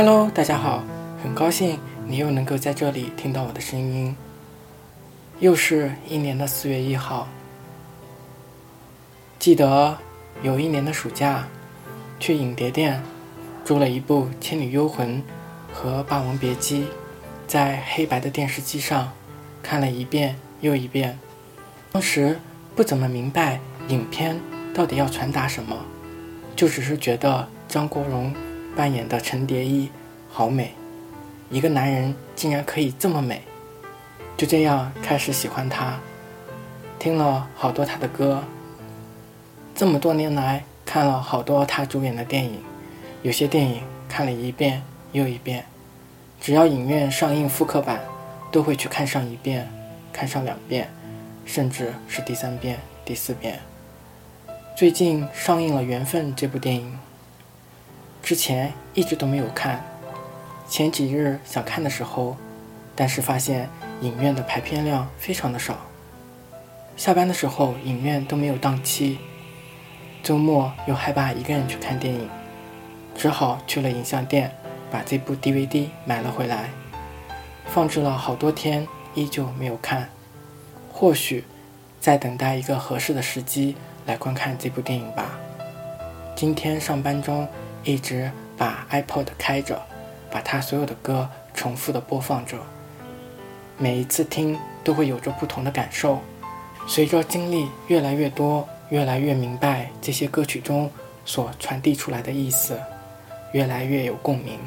Hello，大家好，很高兴你又能够在这里听到我的声音。又是一年的四月一号。记得有一年的暑假，去影碟店租了一部《倩女幽魂》和《霸王别姬》，在黑白的电视机上看了一遍又一遍。当时不怎么明白影片到底要传达什么，就只是觉得张国荣。扮演的陈蝶衣，好美，一个男人竟然可以这么美，就这样开始喜欢他，听了好多他的歌，这么多年来看了好多他主演的电影，有些电影看了一遍又一遍，只要影院上映复刻版，都会去看上一遍，看上两遍，甚至是第三遍、第四遍。最近上映了《缘分》这部电影。之前一直都没有看，前几日想看的时候，但是发现影院的排片量非常的少。下班的时候影院都没有档期，周末又害怕一个人去看电影，只好去了影像店把这部 DVD 买了回来，放置了好多天依旧没有看。或许在等待一个合适的时机来观看这部电影吧。今天上班中。一直把 iPod 开着，把他所有的歌重复的播放着。每一次听都会有着不同的感受，随着经历越来越多，越来越明白这些歌曲中所传递出来的意思，越来越有共鸣。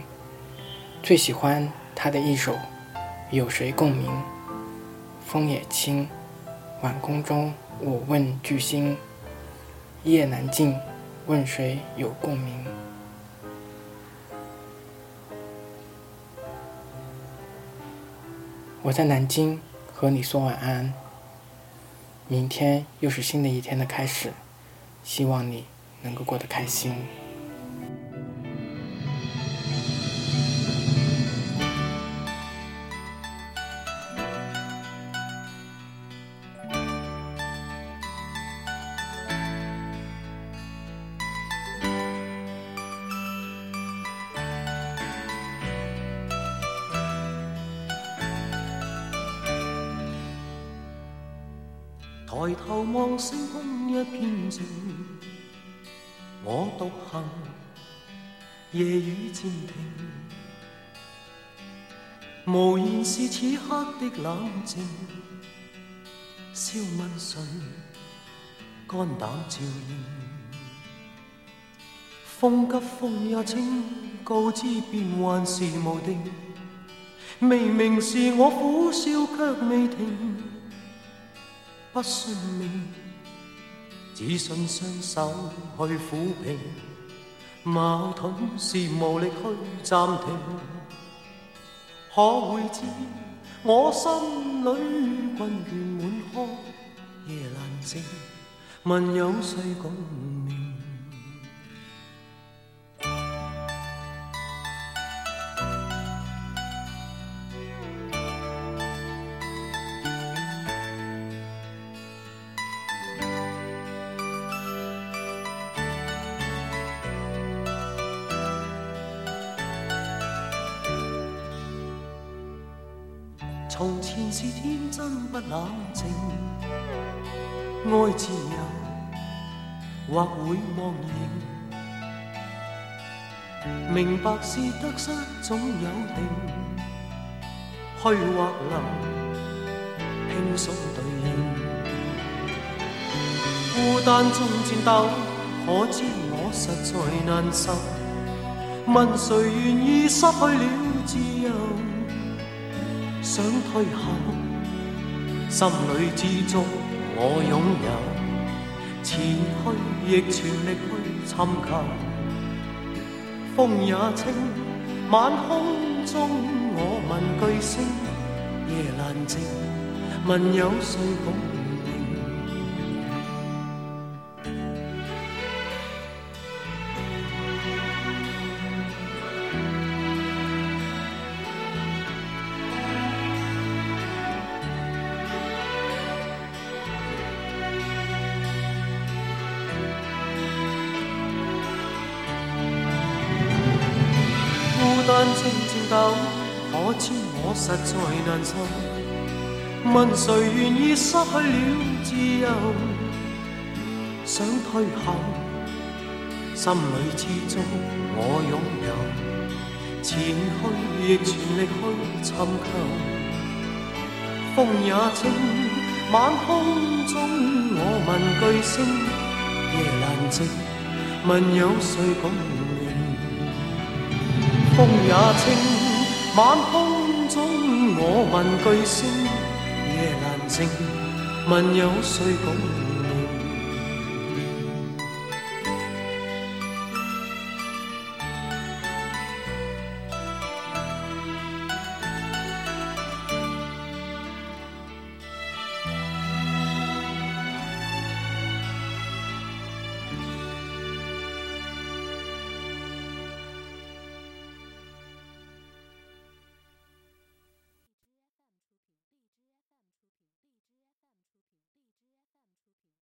最喜欢他的一首《有谁共鸣》，风也轻，晚空中我问巨星，夜难尽，问谁有共鸣。我在南京和你说晚安。明天又是新的一天的开始，希望你能够过得开心。抬头望星空一片静，我独行，夜雨渐停。无言是此刻的冷静，笑问谁，肝胆照应。风急风也清，告知变幻是无定，明明是我苦笑却未停。不算命，只信双手去抚平。矛盾是无力去暂停，可会知我心里困倦满腔，夜难静，问有谁共？从前是天真不冷静，爱自由或会忘形。明白是得失总有定，去或留轻松对应。孤单中战斗，可知我实在难受。问谁愿意失去了自由？想退后，心里之中我拥有，前去亦全力去寻求。风也清，晚空中我问句星，夜难静，问有谁共？孤單靜靜等，可知我實在难受。問誰願意失去了自由？想退後，心里始終我擁有。前去亦全力去尋求，風也清，晚空中我問句星，夜難靜，問有誰共？风也清，晚空中我问句星，夜难静，问有谁共鸣？